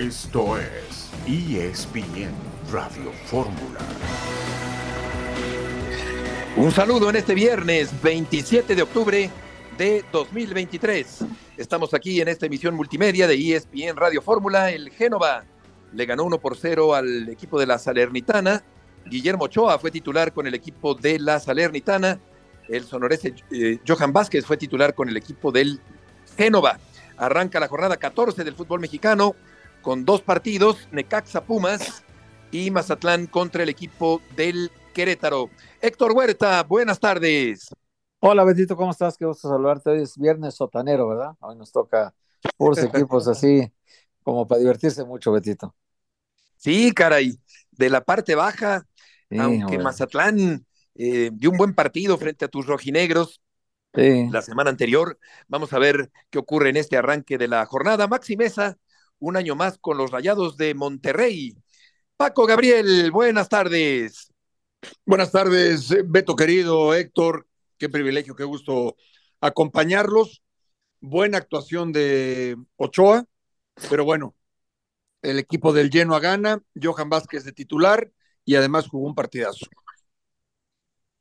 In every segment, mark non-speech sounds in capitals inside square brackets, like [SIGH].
Esto es ESPN Radio Fórmula. Un saludo en este viernes 27 de octubre de 2023. Estamos aquí en esta emisión multimedia de ESPN Radio Fórmula. El Génova le ganó 1 por 0 al equipo de la Salernitana. Guillermo Ochoa fue titular con el equipo de la Salernitana. El sonorese eh, Johan Vázquez fue titular con el equipo del Génova. Arranca la jornada 14 del fútbol mexicano con dos partidos, Necaxa Pumas y Mazatlán contra el equipo del Querétaro. Héctor Huerta, buenas tardes. Hola Betito, ¿cómo estás? Qué gusto saludarte. Hoy es viernes sotanero, ¿verdad? Hoy nos toca puros equipos así, como para divertirse mucho, Betito. Sí, caray, de la parte baja, aunque Mazatlán eh, dio un buen partido frente a tus rojinegros la semana anterior. Vamos a ver qué ocurre en este arranque de la jornada. Maxi Mesa, un año más con los Rayados de Monterrey. Paco Gabriel, buenas tardes. Buenas tardes, Beto querido, Héctor, qué privilegio, qué gusto acompañarlos. Buena actuación de Ochoa, pero bueno, el equipo del lleno a gana, Johan Vázquez de titular y además jugó un partidazo.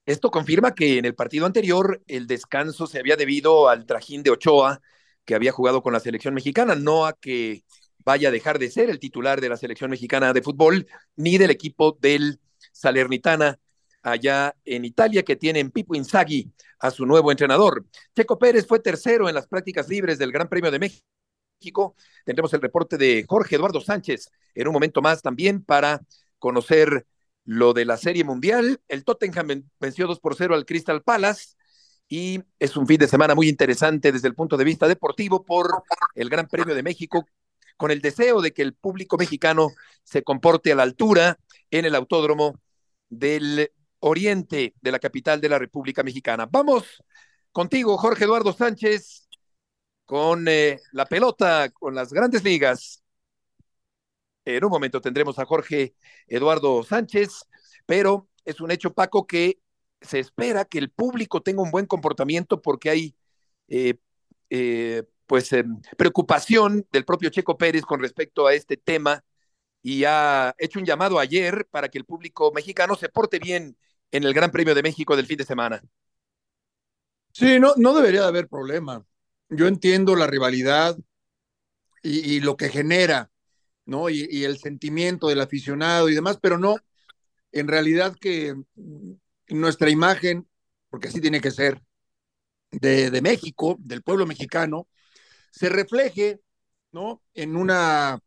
Esto confirma que en el partido anterior el descanso se había debido al trajín de Ochoa, que había jugado con la selección mexicana, no a que vaya a dejar de ser el titular de la selección mexicana de fútbol, ni del equipo del Salernitana allá en Italia, que tiene en Pipo Inzaghi a su nuevo entrenador. Checo Pérez fue tercero en las prácticas libres del Gran Premio de México. Tendremos el reporte de Jorge Eduardo Sánchez en un momento más también para conocer lo de la Serie Mundial. El Tottenham venció 2 por 0 al Crystal Palace y es un fin de semana muy interesante desde el punto de vista deportivo por el Gran Premio de México, con el deseo de que el público mexicano se comporte a la altura en el autódromo del oriente de la capital de la República Mexicana. Vamos contigo, Jorge Eduardo Sánchez, con eh, la pelota, con las grandes ligas. En un momento tendremos a Jorge Eduardo Sánchez, pero es un hecho, Paco, que se espera que el público tenga un buen comportamiento porque hay eh, eh, pues em, preocupación del propio Checo Pérez con respecto a este tema y ha hecho un llamado ayer para que el público mexicano se porte bien en el Gran Premio de México del fin de semana. Sí, no, no debería de haber problema. Yo entiendo la rivalidad y, y lo que genera ¿no? Y, el sentimiento del aficionado y demás, pero no, en realidad que nuestra imagen, porque así tiene que ser, de, de México, del pueblo mexicano, se refleje, ¿no? En una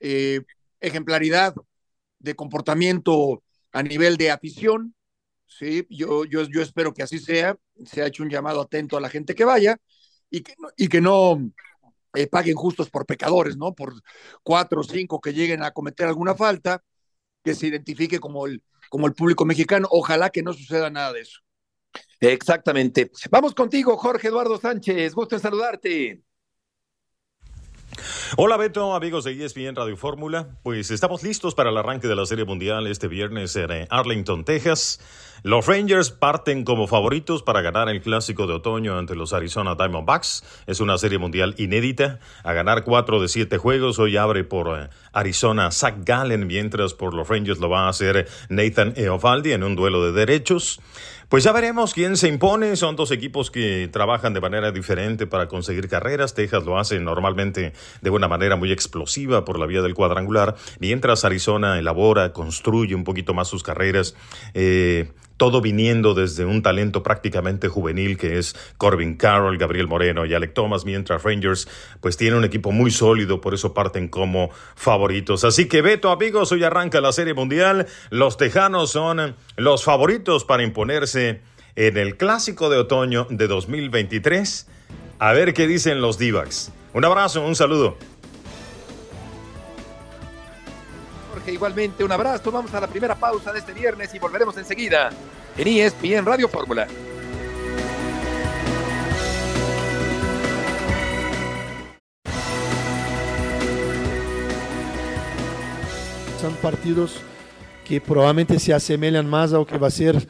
eh, ejemplaridad de comportamiento a nivel de afición, ¿sí? Yo, yo, yo espero que así sea, se ha hecho un llamado atento a la gente que vaya y que y que no eh, paguen justos por pecadores, ¿no? Por cuatro o cinco que lleguen a cometer alguna falta, que se identifique como el, como el público mexicano. Ojalá que no suceda nada de eso. Exactamente. Vamos contigo, Jorge Eduardo Sánchez. Gusto en saludarte. Hola Beto, amigos de ESPN Radio Fórmula. Pues estamos listos para el arranque de la Serie Mundial este viernes en eh, Arlington, Texas. Los Rangers parten como favoritos para ganar el clásico de otoño ante los Arizona Diamondbacks. Es una serie mundial inédita. A ganar cuatro de siete juegos. Hoy abre por eh, Arizona Zach Gallen, mientras por los Rangers lo va a hacer Nathan Eovaldi en un duelo de derechos. Pues ya veremos quién se impone. Son dos equipos que trabajan de manera diferente para conseguir carreras. Texas lo hace normalmente de una manera muy explosiva por la vía del cuadrangular, mientras Arizona elabora, construye un poquito más sus carreras. Eh, todo viniendo desde un talento prácticamente juvenil que es Corbin Carroll, Gabriel Moreno y Alec Thomas, mientras Rangers pues tiene un equipo muy sólido, por eso parten como favoritos. Así que Beto, amigos, hoy arranca la Serie Mundial. Los Tejanos son los favoritos para imponerse en el Clásico de Otoño de 2023. A ver qué dicen los Divacs. Un abrazo, un saludo. Igualmente un abrazo. Vamos a la primera pausa de este viernes y volveremos enseguida en ESPN Radio Fórmula. Son partidos que probablemente se asemejan más a lo que va a ser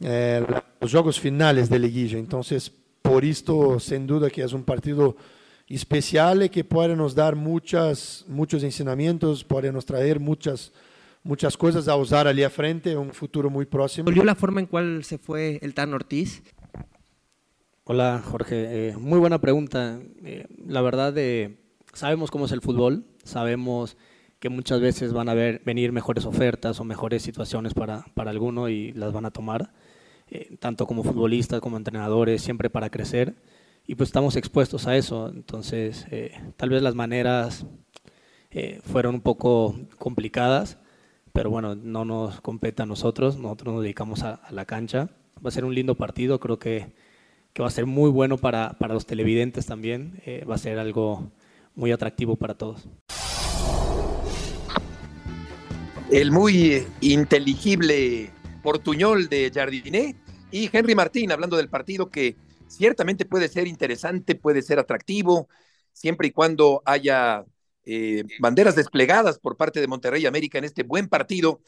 eh, los juegos finales de liguilla. Entonces, por esto, sin duda que es un partido especiales que pueden nos dar muchas, muchos ensinamientos, pueden nos traer muchas, muchas cosas a usar allí a frente en un futuro muy próximo. ¿Volvió la forma en cual se fue el Tan Ortiz? Hola Jorge, eh, muy buena pregunta. Eh, la verdad, eh, sabemos cómo es el fútbol, sabemos que muchas veces van a ver, venir mejores ofertas o mejores situaciones para, para alguno y las van a tomar, eh, tanto como futbolistas como entrenadores, siempre para crecer. Y pues estamos expuestos a eso. Entonces, eh, tal vez las maneras eh, fueron un poco complicadas, pero bueno, no nos compete a nosotros, nosotros nos dedicamos a, la cancha. Va a ser un lindo partido, creo que, que va a ser muy bueno para, para los televidentes también, va a ser algo muy atractivo para todos el muy inteligible portuñol de Jardiné y Henry Martín, hablando del partido que ciertamente puede ser interesante, puede ser atractivo, siempre y cuando haya eh, banderas desplegadas por parte de Monterrey América en este buen partido.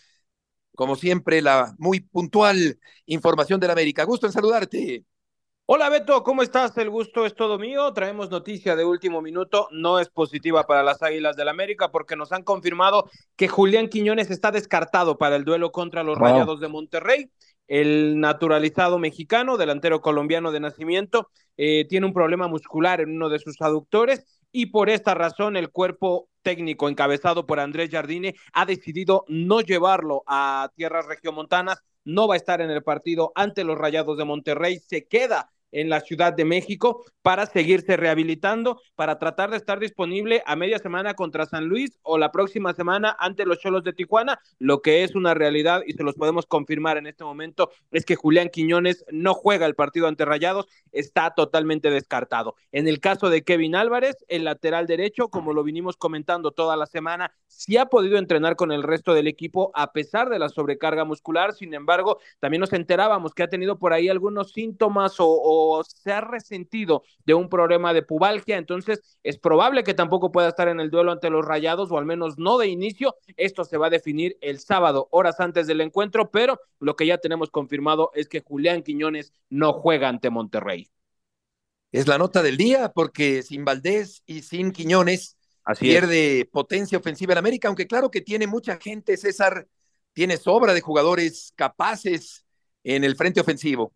Como siempre, la muy puntual información del América. Gusto en saludarte. Hola Beto, ¿cómo estás? El gusto es todo mío. Traemos noticia de último minuto. No es positiva para las Águilas del América porque nos han confirmado que Julián Quiñones está descartado para el duelo contra los wow. Rayados de Monterrey. El naturalizado mexicano, delantero colombiano de nacimiento, eh, tiene un problema muscular en uno de sus aductores y por esta razón el cuerpo técnico encabezado por Andrés Jardine ha decidido no llevarlo a tierras regiomontanas no va a estar en el partido ante los Rayados de Monterrey, se queda en la Ciudad de México para seguirse rehabilitando, para tratar de estar disponible a media semana contra San Luis o la próxima semana ante los Cholos de Tijuana. Lo que es una realidad y se los podemos confirmar en este momento es que Julián Quiñones no juega el partido ante Rayados, está totalmente descartado. En el caso de Kevin Álvarez, el lateral derecho, como lo vinimos comentando toda la semana, sí ha podido entrenar con el resto del equipo a pesar de la sobrecarga muscular. Sin embargo, también nos enterábamos que ha tenido por ahí algunos síntomas o, o se ha resentido de un problema de pubalgia, entonces es probable que tampoco pueda estar en el duelo ante los Rayados o al menos no de inicio. Esto se va a definir el sábado, horas antes del encuentro, pero lo que ya tenemos confirmado es que Julián Quiñones no juega ante Monterrey. Es la nota del día porque sin Valdés y sin Quiñones Así pierde es. potencia ofensiva en América, aunque claro que tiene mucha gente, César, tiene sobra de jugadores capaces en el frente ofensivo.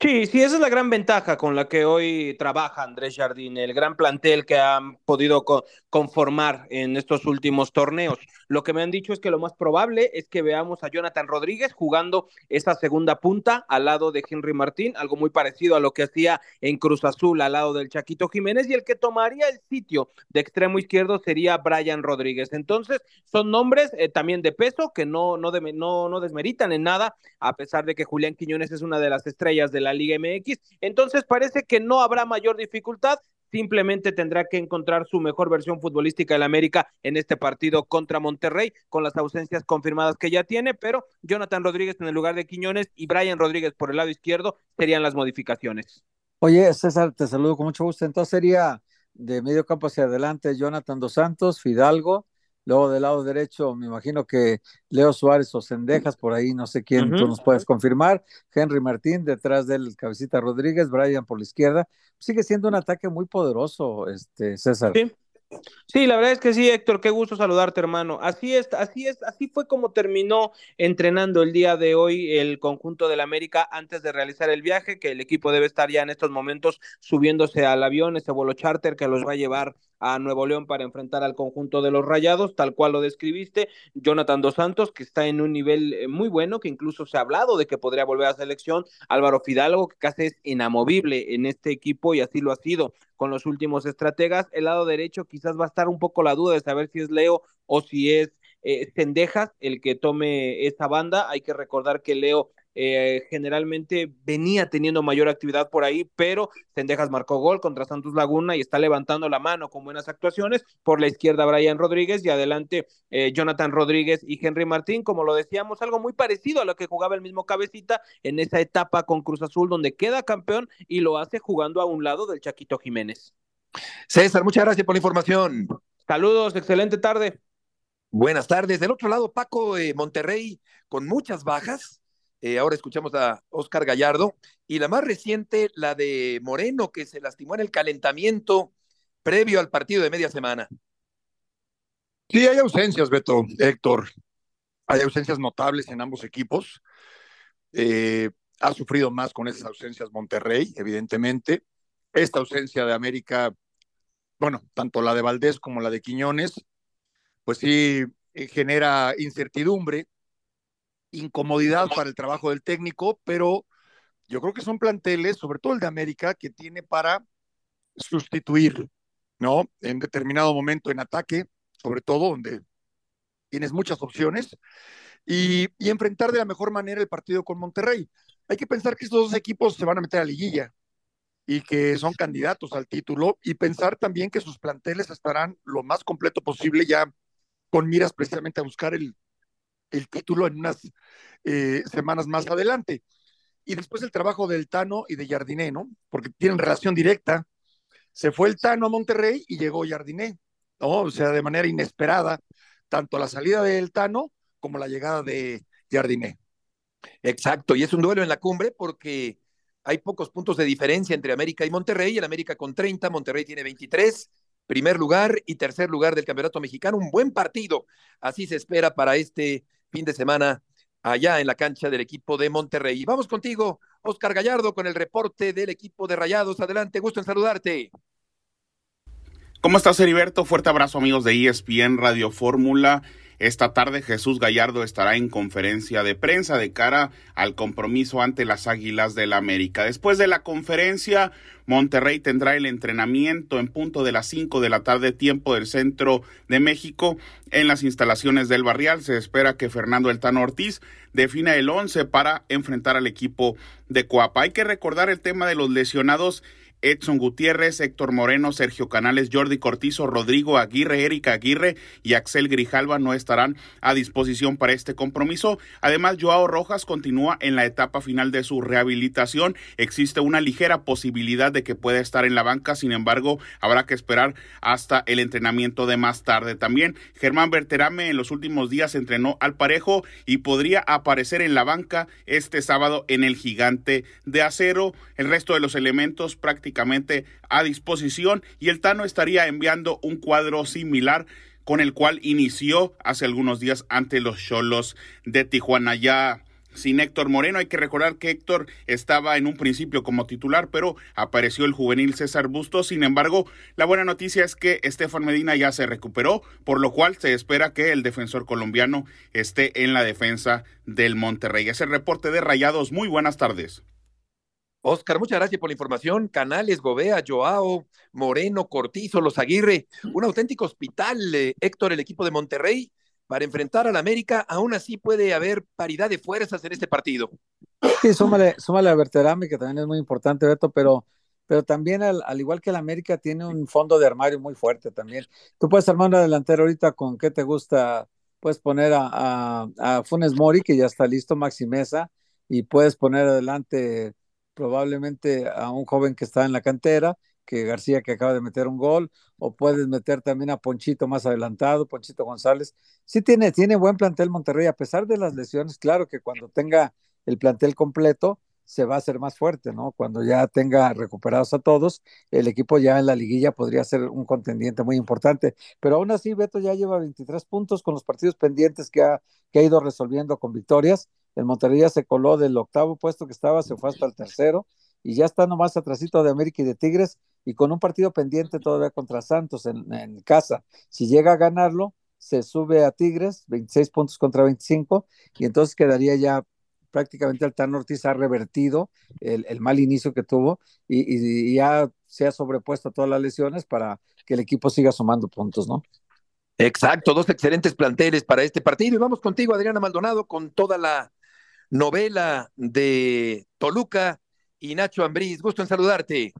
Sí, sí, esa es la gran ventaja con la que hoy trabaja Andrés Jardín, el gran plantel que han podido co conformar en estos últimos torneos. Lo que me han dicho es que lo más probable es que veamos a Jonathan Rodríguez jugando esa segunda punta al lado de Henry Martín, algo muy parecido a lo que hacía en Cruz Azul al lado del Chaquito Jiménez, y el que tomaría el sitio de extremo izquierdo sería Brian Rodríguez. Entonces, son nombres eh, también de peso que no, no, no, no desmeritan en nada, a pesar de que Julián Quiñones es una de las estrellas de la Liga MX. Entonces parece que no habrá mayor dificultad, simplemente tendrá que encontrar su mejor versión futbolística del América en este partido contra Monterrey, con las ausencias confirmadas que ya tiene, pero Jonathan Rodríguez en el lugar de Quiñones y Brian Rodríguez por el lado izquierdo serían las modificaciones. Oye, César, te saludo con mucho gusto. Entonces sería de medio campo hacia adelante Jonathan Dos Santos, Fidalgo, Luego del lado derecho, me imagino que Leo Suárez o Sendejas, por ahí no sé quién, uh -huh. tú nos puedes confirmar. Henry Martín, detrás del Cabecita Rodríguez, Brian por la izquierda. Sigue siendo un ataque muy poderoso, este César. Sí. Sí, la verdad es que sí, Héctor, qué gusto saludarte, hermano. Así es, así es, así fue como terminó entrenando el día de hoy el conjunto del América antes de realizar el viaje, que el equipo debe estar ya en estos momentos subiéndose al avión, ese vuelo charter que los va a llevar a Nuevo León para enfrentar al conjunto de los Rayados, tal cual lo describiste, Jonathan Dos Santos, que está en un nivel eh, muy bueno, que incluso se ha hablado de que podría volver a selección, Álvaro Fidalgo, que casi es inamovible en este equipo y así lo ha sido con los últimos estrategas, el lado derecho quizás va a estar un poco la duda de saber si es Leo o si es eh, Cendejas el que tome esta banda, hay que recordar que Leo eh, generalmente venía teniendo mayor actividad por ahí, pero Cendejas marcó gol contra Santos Laguna y está levantando la mano con buenas actuaciones. Por la izquierda, Brian Rodríguez y adelante eh, Jonathan Rodríguez y Henry Martín, como lo decíamos, algo muy parecido a lo que jugaba el mismo Cabecita en esa etapa con Cruz Azul, donde queda campeón y lo hace jugando a un lado del Chaquito Jiménez. César, muchas gracias por la información. Saludos, excelente tarde. Buenas tardes. Del otro lado, Paco eh, Monterrey, con muchas bajas. Eh, ahora escuchamos a Oscar Gallardo. Y la más reciente, la de Moreno, que se lastimó en el calentamiento previo al partido de media semana. Sí, hay ausencias, Beto, Héctor. Hay ausencias notables en ambos equipos. Eh, ha sufrido más con esas ausencias Monterrey, evidentemente. Esta ausencia de América, bueno, tanto la de Valdés como la de Quiñones, pues sí eh, genera incertidumbre, incomodidad para el trabajo del técnico, pero yo creo que son planteles, sobre todo el de América, que tiene para sustituir, ¿no? En determinado momento en ataque, sobre todo donde tienes muchas opciones, y, y, enfrentar de la mejor manera el partido con Monterrey. Hay que pensar que estos dos equipos se van a meter a liguilla y que son candidatos al título, y pensar también que sus planteles estarán lo más completo posible ya con miras precisamente a buscar el, el título en unas eh, semanas más adelante. Y después el trabajo del Tano y de Jardiné, ¿no? Porque tienen relación directa. Se fue el Tano a Monterrey y llegó Jardiné, ¿no? O sea, de manera inesperada, tanto la salida del Tano como la llegada de Jardiné. Exacto, y es un duelo en la cumbre porque hay pocos puntos de diferencia entre América y Monterrey. El América con 30, Monterrey tiene 23 primer lugar y tercer lugar del Campeonato Mexicano. Un buen partido, así se espera para este fin de semana allá en la cancha del equipo de Monterrey. Vamos contigo, Oscar Gallardo, con el reporte del equipo de Rayados. Adelante, gusto en saludarte. ¿Cómo estás, Heriberto? Fuerte abrazo, amigos de ESPN Radio Fórmula. Esta tarde Jesús Gallardo estará en conferencia de prensa de cara al compromiso ante las Águilas del la América. Después de la conferencia, Monterrey tendrá el entrenamiento en punto de las 5 de la tarde, tiempo del centro de México, en las instalaciones del Barrial. Se espera que Fernando Eltano Ortiz defina el 11 para enfrentar al equipo de Coapa. Hay que recordar el tema de los lesionados Edson Gutiérrez, Héctor Moreno, Sergio Canales, Jordi Cortizo, Rodrigo Aguirre, Erika Aguirre y Axel Grijalva no estarán a disposición para este compromiso. Además, Joao Rojas continúa en la etapa final de su rehabilitación. Existe una ligera posibilidad de que pueda estar en la banca, sin embargo, habrá que esperar hasta el entrenamiento de más tarde. También Germán Berterame en los últimos días entrenó al parejo y podría aparecer en la banca este sábado en el gigante de acero. El resto de los elementos prácticamente a disposición y el Tano estaría enviando un cuadro similar con el cual inició hace algunos días ante los Cholos de Tijuana. Ya sin Héctor Moreno. Hay que recordar que Héctor estaba en un principio como titular, pero apareció el juvenil César Bustos. Sin embargo, la buena noticia es que Estefan Medina ya se recuperó, por lo cual se espera que el defensor colombiano esté en la defensa del Monterrey. Es el reporte de Rayados. Muy buenas tardes. Oscar, muchas gracias por la información. Canales, Gobea, Joao, Moreno, Cortizo, Los Aguirre, un auténtico hospital, eh, Héctor, el equipo de Monterrey, para enfrentar al América. Aún así puede haber paridad de fuerzas en este partido. Sí, súmale, súmale a Berterame, que también es muy importante, Beto, pero, pero también al, igual que el América tiene un fondo de armario muy fuerte también. Tú puedes armar una delantera ahorita con qué te gusta, puedes poner a, a, a Funes Mori, que ya está listo, Maxi Mesa, y puedes poner adelante probablemente a un joven que está en la cantera, que García que acaba de meter un gol, o puedes meter también a Ponchito más adelantado, Ponchito González. Sí tiene, tiene buen plantel Monterrey, a pesar de las lesiones, claro que cuando tenga el plantel completo se va a hacer más fuerte, ¿no? Cuando ya tenga recuperados a todos, el equipo ya en la liguilla podría ser un contendiente muy importante. Pero aún así, Beto ya lleva 23 puntos con los partidos pendientes que ha, que ha ido resolviendo con victorias el Monterrey ya se coló del octavo puesto que estaba, se fue hasta el tercero y ya está nomás atrásito de América y de Tigres y con un partido pendiente todavía contra Santos en, casa. Si llega a ganarlo, se sube a Tigres, 26 puntos contra 25 y entonces quedaría ya prácticamente Altano Ortiz ha revertido el, mal inicio que tuvo y, y, ya se ha sobrepuesto a todas las lesiones para que el equipo siga sumando puntos, ¿no? Exacto, dos excelentes planteles para este partido. Y vamos contigo, Adriana Maldonado, con toda la novela de Toluca y Nacho Ambriz. Gusto en saludarte.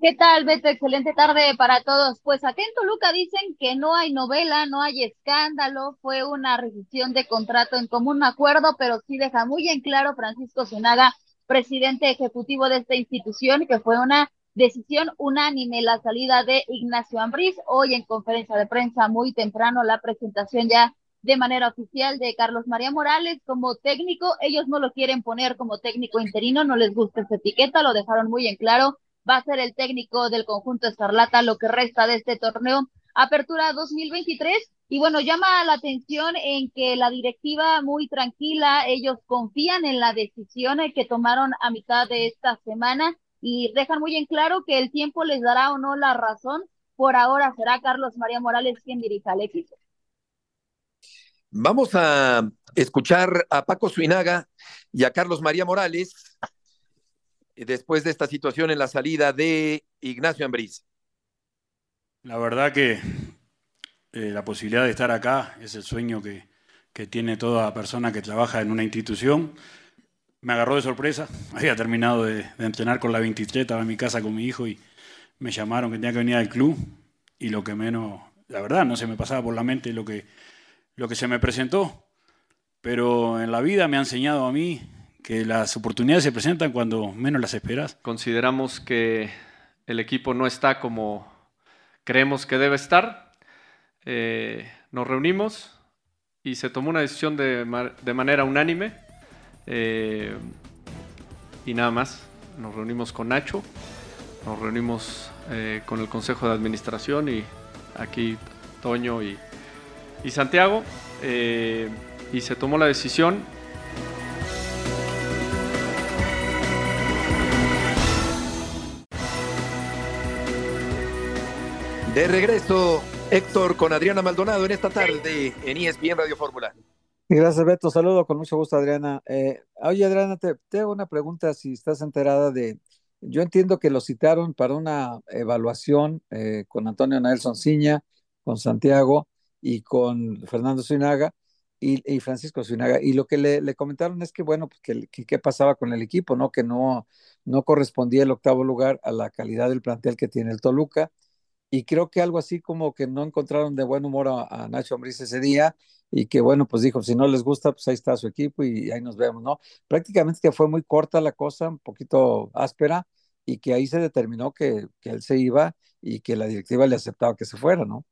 ¿Qué tal, Beto? Excelente tarde para todos. Pues aquí en Toluca dicen que no hay novela, no hay escándalo, fue una rescisión de contrato en común acuerdo, pero sí deja muy en claro Francisco Zunaga, presidente ejecutivo de esta institución, que fue una decisión unánime la salida de Ignacio Ambriz. Hoy en conferencia de prensa muy temprano la presentación ya de manera oficial de Carlos María Morales como técnico. Ellos no lo quieren poner como técnico interino, no les gusta esa etiqueta, lo dejaron muy en claro. va a ser el técnico del conjunto Escarlata lo que resta de este torneo Apertura 2023. Y bueno, llama la atención en que la directiva muy tranquila, ellos confían en la decisión que tomaron a mitad de esta semana y dejan muy en claro que el tiempo les dará o no la razón. Por ahora será Carlos María Morales quien dirija al equipo. Vamos a escuchar a Paco Suinaga y a Carlos María Morales después de esta situación en la salida de Ignacio Ambriz. La verdad que eh, la posibilidad de estar acá es el sueño que, que, tiene toda persona que trabaja en una institución. Me agarró de sorpresa, [LAUGHS] había terminado de, de, entrenar con la 23, estaba en mi casa con mi hijo y me llamaron que tenía que venir al club y lo que menos, la verdad, no se me pasaba por la mente lo que, lo que se me presentó, pero en la vida me ha enseñado a mí que las oportunidades se presentan cuando menos las esperas. Consideramos que el equipo no está como creemos que debe estar. Eh, nos reunimos y se tomó una decisión de, de manera unánime. Eh, y nada más, nos reunimos con Nacho, nos reunimos eh, con el Consejo de Administración y aquí Toño y, y Santiago. Eh, y se tomó la decisión De regreso, Héctor, con Adriana Maldonado en esta tarde en ESPN Radio Fórmula. Gracias, Beto. Saludo con mucho gusto, Adriana. Eh, oye, Adriana, te, te, hago una pregunta si estás enterada de... Yo entiendo que lo citaron para una evaluación eh, con Antonio Nelson Ciña, con Santiago y con Fernando Zuinaga y, y Francisco Zuinaga. Y lo que le, le comentaron es que, bueno, pues que, que, qué pasaba con el equipo, ¿no? Que no, no correspondía el octavo lugar a la calidad del plantel que tiene el Toluca y creo que algo así como que no encontraron de buen humor a, a, Nacho Ambriz ese día y que bueno, pues dijo, si no les gusta, pues ahí está su equipo y ahí nos vemos, ¿no? Prácticamente que fue muy corta la cosa, un poquito áspera y que ahí se determinó que, que él se iba y que la directiva le aceptaba que se fuera, ¿no?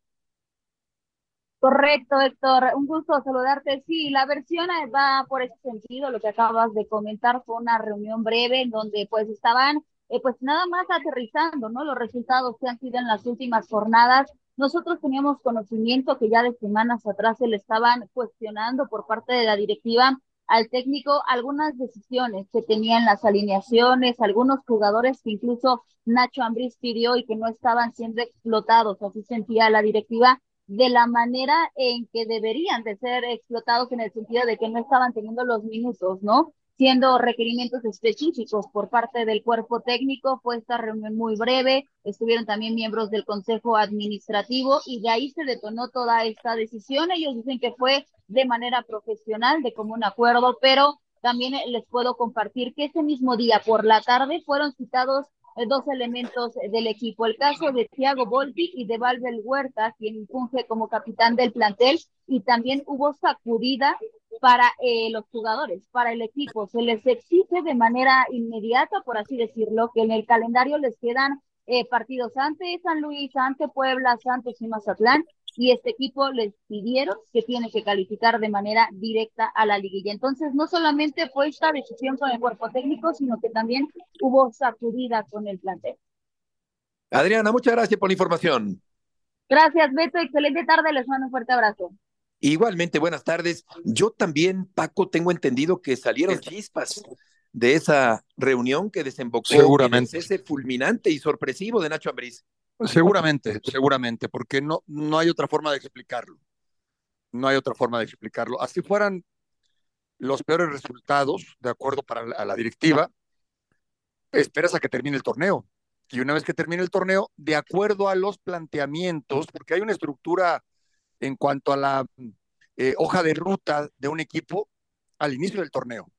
Correcto, Héctor. Un gusto saludarte. Sí, la versión va por ese sentido. Lo que acabas de comentar fue una reunión breve en donde pues estaban eh, pues nada más aterrizando, ¿no? Los resultados que han sido en las últimas jornadas. Nosotros teníamos conocimiento que ya de semanas atrás se le estaban cuestionando por parte de la directiva al técnico algunas decisiones que tenían las alineaciones, algunos jugadores que incluso Nacho Ambriz pidió y que no estaban siendo explotados, así sentía la directiva, de la manera en que deberían de ser explotados en el sentido de que no estaban teniendo los minutos, ¿no? siendo requerimientos específicos por parte del cuerpo técnico. Fue esta reunión muy breve, estuvieron también miembros del Consejo Administrativo y de ahí se detonó toda esta decisión. Ellos dicen que fue de manera profesional, de común acuerdo, pero también les puedo compartir que ese mismo día por la tarde fueron citados dos elementos del equipo. El caso de Thiago Volpi y de Valvel Huerta, quien funge como capitán del plantel, y también hubo sacudida para eh, los jugadores, para el equipo. Se les exige de manera inmediata, por así decirlo, que en el calendario les quedan eh, partidos ante San Luis, ante Puebla, Santos y Mazatlán, y este equipo les pidieron que tiene que calificar de manera directa a la liguilla. Entonces, no solamente fue esta decisión con el cuerpo técnico, sino que también hubo sacudida con el plantel. Adriana, muchas gracias por la información. Gracias, Beto. Excelente tarde. Les mando un fuerte abrazo. Igualmente, buenas tardes. Yo también, Paco, tengo entendido que salieron chispas de esa reunión que desembocó Seguramente. en ese fulminante y sorpresivo de Nacho Ambriz. Seguramente, seguramente, porque no, no hay otra forma de explicarlo. No hay otra forma de explicarlo. Así fueran los peores resultados, de acuerdo para la, a la directiva, esperas a que termine el torneo. Y una vez que termine el torneo, de acuerdo a los planteamientos, porque hay una estructura en cuanto a la eh, hoja de ruta de un equipo al inicio del torneo.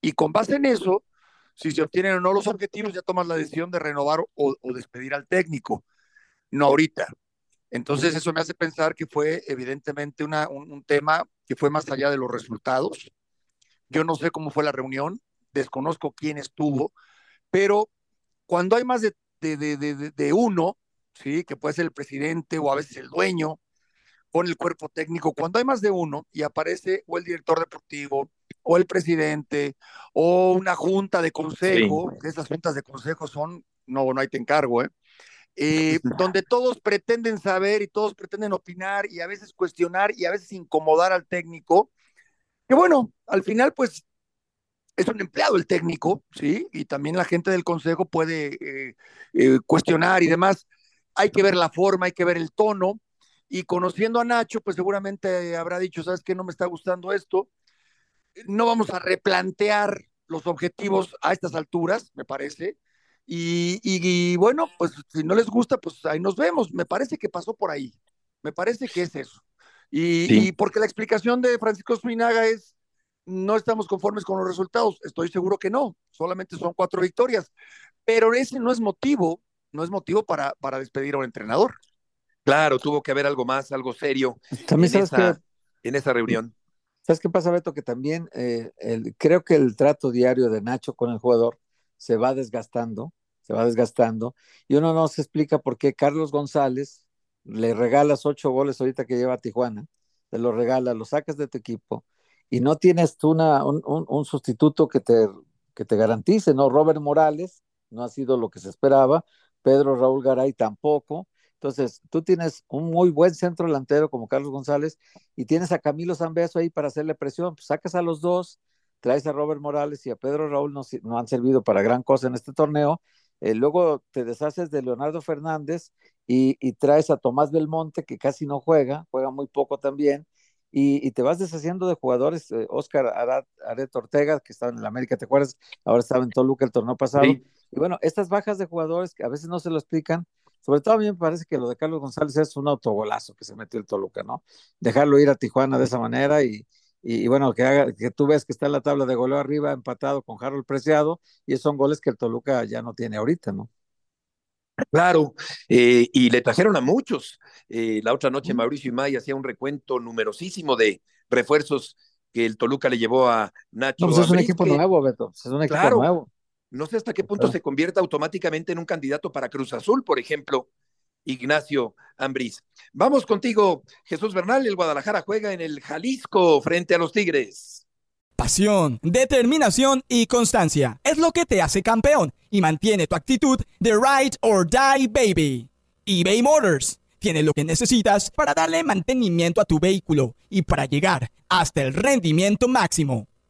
Y con base en eso, si se obtienen o no los objetivos, ya tomas la decisión de renovar o, despedir al técnico, no ahorita. Entonces eso me hace pensar que fue evidentemente una, un, un, tema que fue más allá de los resultados. Yo no sé cómo fue la reunión, desconozco quién estuvo, pero cuando hay más de, de, de, de, uno, ¿sí? que puede ser el presidente o a veces el dueño, con el cuerpo técnico, cuando hay más de uno y aparece o el director deportivo o el presidente o una junta de consejo, sí. esas juntas de consejo son no, no hay te encargo, ¿eh? eh donde todos pretenden saber y todos pretenden opinar y a veces cuestionar y a veces incomodar al técnico, que bueno, al final pues es un empleado el técnico, ¿sí? Y también la gente del consejo puede eh, eh, cuestionar y demás. Hay que ver la forma, hay que ver el tono. Y conociendo a Nacho, pues seguramente habrá dicho, ¿sabes qué? No me está gustando esto. No vamos a replantear los objetivos a estas alturas, me parece. Y, bueno, pues si no les gusta, pues ahí nos vemos. Me parece que pasó por ahí. Me parece que es eso. Y, y porque la explicación de Francisco Suinaga es, no estamos conformes con los resultados. Estoy seguro que no, solamente son cuatro victorias, pero ese no es motivo, no es motivo para, para despedir a un entrenador. Claro, tuvo que haber algo más, algo serio también en, esa, que, en esa reunión. ¿Sabes qué pasa, Beto? Que también eh, creo que el trato diario de Nacho con el jugador se va desgastando, se va desgastando, y uno no se explica por qué Carlos González le regalas ocho goles ahorita que lleva a Tijuana, te lo regala, lo sacas de tu equipo, y no tienes tú un, un, sustituto que te, que te garantice, ¿no? Robert Morales no ha sido lo que se esperaba, Pedro Raúl Garay tampoco. Entonces, tú tienes un muy buen centro delantero como Carlos González y tienes a Camilo Zambeso ahí para hacerle presión, pues sacas a los dos, traes a Robert Morales y a Pedro Raúl, no, no han servido para gran cosa en este torneo. Eh, luego te deshaces de Leonardo Fernández y, y, traes a Tomás Belmonte, que casi no juega, juega muy poco también, y, te vas deshaciendo de jugadores, Oscar eh, Aret Ortega, que estaba en el América, ¿te acuerdas? Ahora estaba en Toluca el torneo pasado. Y bueno, estas bajas de jugadores que a veces no se lo explican, sobre todo a mí me parece que lo de Carlos González es un autogolazo que se metió el Toluca, ¿no? Dejarlo ir a Tijuana de esa manera y, y, bueno, que, haga, que tú ves que está en la tabla de goleo arriba empatado con Harold Preciado y son goles que el Toluca ya no tiene ahorita, ¿no? Claro, eh, y le trajeron a muchos. Eh, la otra noche Mauricio Imay hacía un recuento numerosísimo de refuerzos que el Toluca le llevó a Nacho. No, pues es un equipo nuevo, Beto. Es un equipo nuevo. No sé hasta qué punto se convierta automáticamente en un candidato para Cruz Azul, por ejemplo, Ignacio Ambriz. Vamos contigo, Jesús Bernal. El Guadalajara juega en el Jalisco frente a los Tigres. Pasión, determinación y constancia es lo que te hace campeón y mantiene tu actitud de ride or die baby. eBay Motors tiene lo que necesitas para darle mantenimiento a tu vehículo y para llegar hasta el rendimiento máximo.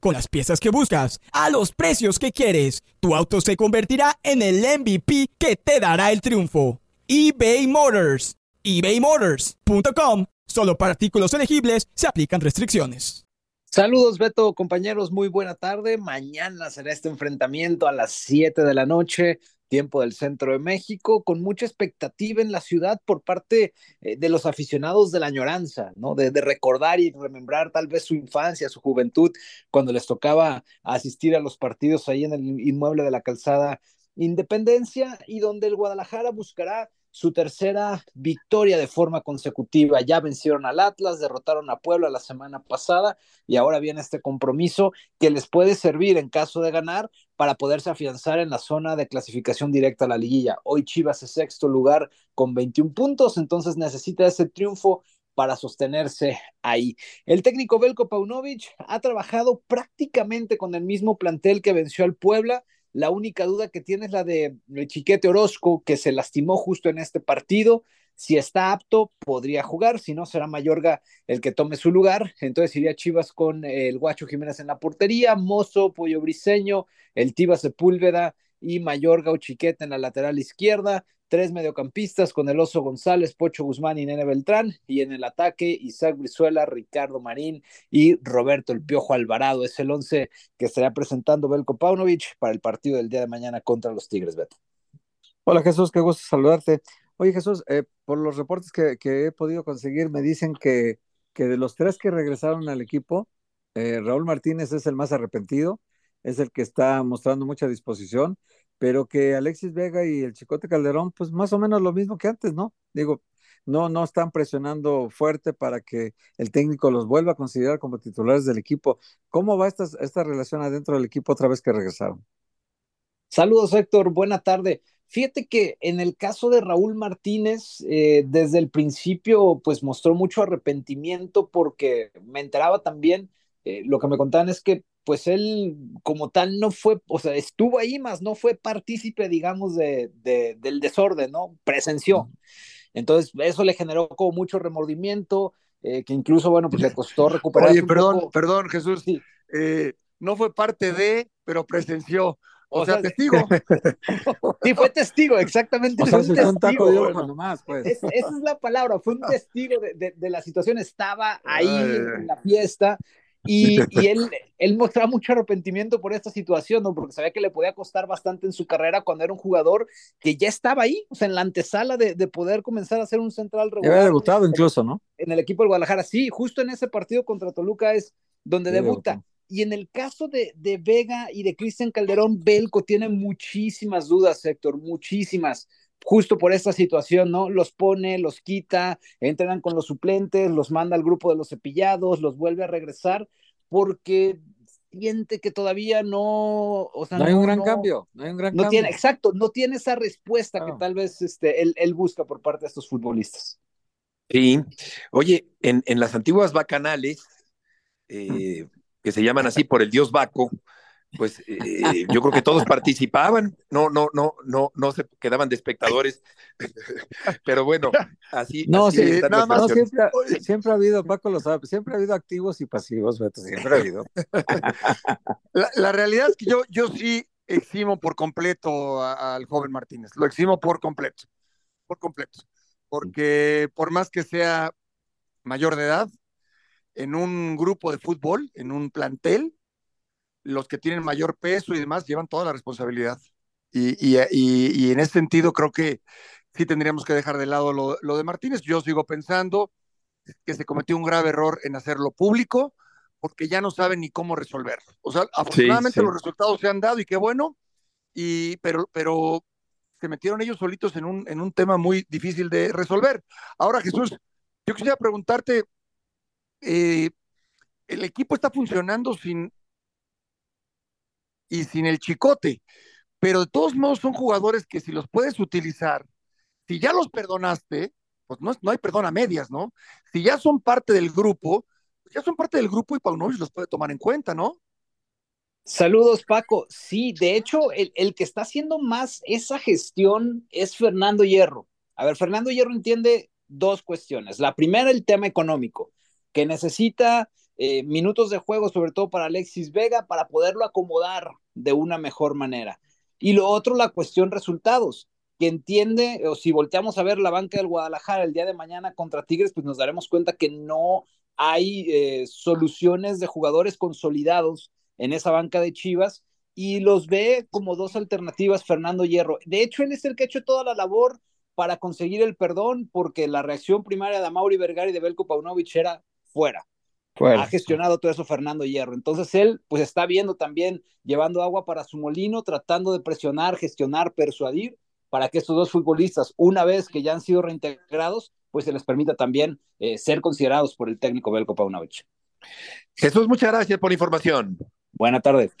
Con las piezas que buscas, a los precios que quieres, tu auto se convertirá en el MVP que te dará el triunfo. eBay Motors. ebaymotors.com Solo para artículos elegibles se aplican restricciones. Saludos Beto, compañeros, muy buena tarde. Mañana será este enfrentamiento a las 7 de la noche, tiempo del centro de México, con mucha expectativa en la ciudad por parte eh, de los aficionados de la añoranza, ¿no? De, de, recordar y remembrar tal vez su infancia, su juventud, cuando les tocaba asistir a los partidos ahí en el inmueble de la calzada Independencia y donde el Guadalajara buscará su tercera victoria de forma consecutiva. Ya vencieron al Atlas, derrotaron a Puebla la semana pasada y ahora viene este compromiso que les puede servir en caso de ganar para poderse afianzar en la zona de clasificación directa a la liguilla. Hoy Chivas es sexto lugar con 21 puntos, entonces necesita ese triunfo para sostenerse ahí. El técnico Belko Paunovic ha trabajado prácticamente con el mismo plantel que venció al Puebla la única duda que tiene es la de Chiquete Orozco, que se lastimó justo en este partido. Si está apto, podría jugar, si no, será Mayorga el que tome su lugar. Entonces iría Chivas con el Guacho Jiménez en la portería, Mozo, Pollo Briseño, el Tiba Sepúlveda y Mayorga o Chiquete en la lateral izquierda tres mediocampistas con el Oso González, Pocho Guzmán y Nene Beltrán, y en el ataque Isaac Brizuela, Ricardo Marín y Roberto El Piojo Alvarado. Es el once que estará presentando Belko Paunovic para el partido del día de mañana contra los Tigres, Beto. Hola Jesús, qué gusto saludarte. Oye Jesús, eh, por los reportes que, he podido conseguir, me dicen que, de los tres que regresaron al equipo, eh, Raúl Martínez es el más arrepentido es el que está mostrando mucha disposición, pero que Alexis Vega y el Chicote Calderón, pues más o menos lo mismo que antes, ¿no? Digo, no, no están presionando fuerte para que el técnico los vuelva a considerar como titulares del equipo. ¿Cómo va esta, esta relación adentro del equipo otra vez que regresaron? Saludos, Héctor. Buena tarde. Fíjate que en el caso de Raúl Martínez, eh, desde el principio, pues mostró mucho arrepentimiento porque me enteraba también, eh, lo que me contaban es que pues él como tal no fue, o sea, estuvo ahí más, no fue partícipe, digamos, de, de del desorden, ¿no? Presenció. Entonces, eso le generó como mucho remordimiento, eh, que incluso, bueno, pues le costó [LAUGHS] recuperar. Oye, perdón, perdón, Jesús. Eh, no fue parte de, pero presenció. O, sea, testigo. [LAUGHS] sí, fue testigo, exactamente. O sea, fue un testigo. Bueno, nomás, pues. esa es la palabra, fue un [LAUGHS] testigo de, de, de la situación, estaba ahí en la fiesta y, y, [LAUGHS] él, él mostraba mucho arrepentimiento por esta situación, ¿no? porque sabía que le podía costar bastante en su carrera cuando era un jugador que ya estaba ahí, o sea, en la antesala de, de poder comenzar a ser un central regular. había debutado incluso, ¿no? En el equipo del Guadalajara, sí, justo en ese partido contra Toluca es donde Sí, debuta. debutó. Y en el caso de, de Vega y de Cristian Calderón, Belco tiene muchísimas dudas, Héctor, muchísimas justo por esta situación, ¿no? Los pone, los quita, entrenan con los suplentes, los manda al grupo de los cepillados, los vuelve a regresar, porque siente que todavía no, o sea, No hay un gran cambio, no hay un gran no cambio. tiene, exacto, no tiene esa respuesta que tal vez este, él, él busca por parte de estos futbolistas. Sí. Oye, en, en las antiguas bacanales, eh, que se llaman así por el dios Baco, pues eh, yo creo que todos participaban, no, no, no, no, no se quedaban de espectadores, [LAUGHS] pero bueno, así, No, así sí, nada más, no, siempre, ha- siempre ha habido, Paco lo sabe, siempre ha habido activos y pasivos, Beto, siempre ha habido. [LAUGHS] La, la realidad es que yo, yo sí eximo por completo al joven Martínez, lo eximo por completo, por completo, porque por más que sea mayor de edad, en un grupo de fútbol, en un plantel, los que tienen mayor peso y demás llevan toda la responsabilidad. Y, y, y- y en ese sentido creo que sí tendríamos que dejar de lado lo, lo de Martínez. Yo sigo pensando que se cometió un grave error en hacerlo público porque ya no saben ni cómo resolverlo. O sea, afortunadamente sí. los resultados se han dado y qué bueno, y, pero, pero se metieron ellos solitos en un, en un tema muy difícil de resolver. Ahora, Jesús, yo quisiera preguntarte, eh, el equipo está funcionando sin y sin el chicote, pero de todos modos son jugadores que si los puedes utilizar, si ya los perdonaste, pues no, no hay perdón a medias, ¿no? Si ya son parte del grupo, pues ya son parte del grupo y Paunovic los puede tomar en cuenta, ¿no? Saludos, Paco. Sí, de hecho, el, el que está haciendo más esa gestión es Fernando Hierro. A ver, Fernando Hierro entiende dos cuestiones. La primera, el tema económico, que necesita eh, minutos de juego, sobre todo para Alexis Vega, para poderlo acomodar de una mejor manera. Y lo otro, la cuestión resultados, que entiende, o si volteamos a ver la banca del Guadalajara el día de mañana contra Tigres, pues nos daremos cuenta que no hay eh, soluciones de jugadores consolidados en esa banca de Chivas y los ve como dos alternativas Fernando Hierro. De hecho, él es el que ha hecho toda la labor para conseguir el perdón porque la reacción primaria de Mauri Vergara y de Belko Paunovic era fuera. Ha gestionado todo eso Fernando Hierro. Entonces él pues está viendo también, llevando agua para su molino, tratando de presionar, gestionar, persuadir para que estos dos futbolistas, una vez que ya han sido reintegrados, pues se les permita también eh, ser considerados por el técnico Belko Paunovic. Jesús, muchas gracias por la información. Buenas tardes.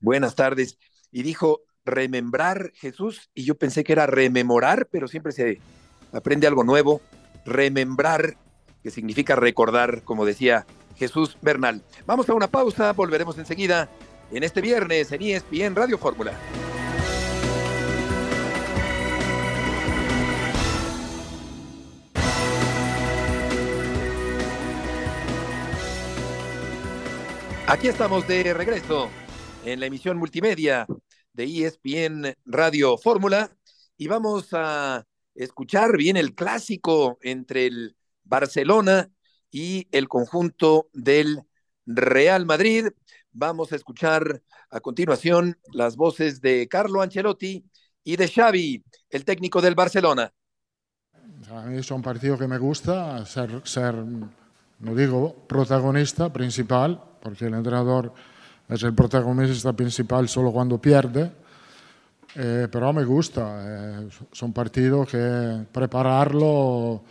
Buenas tardes. Y dijo remembrar Jesús, y yo pensé que era rememorar, pero siempre se aprende algo nuevo. Remembrar, que significa recordar, como decía Jesús Bernal. Vamos a una pausa, volveremos enseguida en este viernes en ESPN Radio Fórmula. Aquí estamos de regreso en la emisión multimedia de ESPN Radio Fórmula y vamos a escuchar bien el clásico entre el Barcelona y el conjunto del Real Madrid. Vamos a escuchar a continuación las voces de Carlo Ancelotti y de Xavi, el técnico del Barcelona. A mí es un partido que me gusta, ser, ser, no digo protagonista, principal, porque el entrenador es el protagonista principal solo cuando pierde. Eh, pero me gusta, eh, son partidos que prepararlo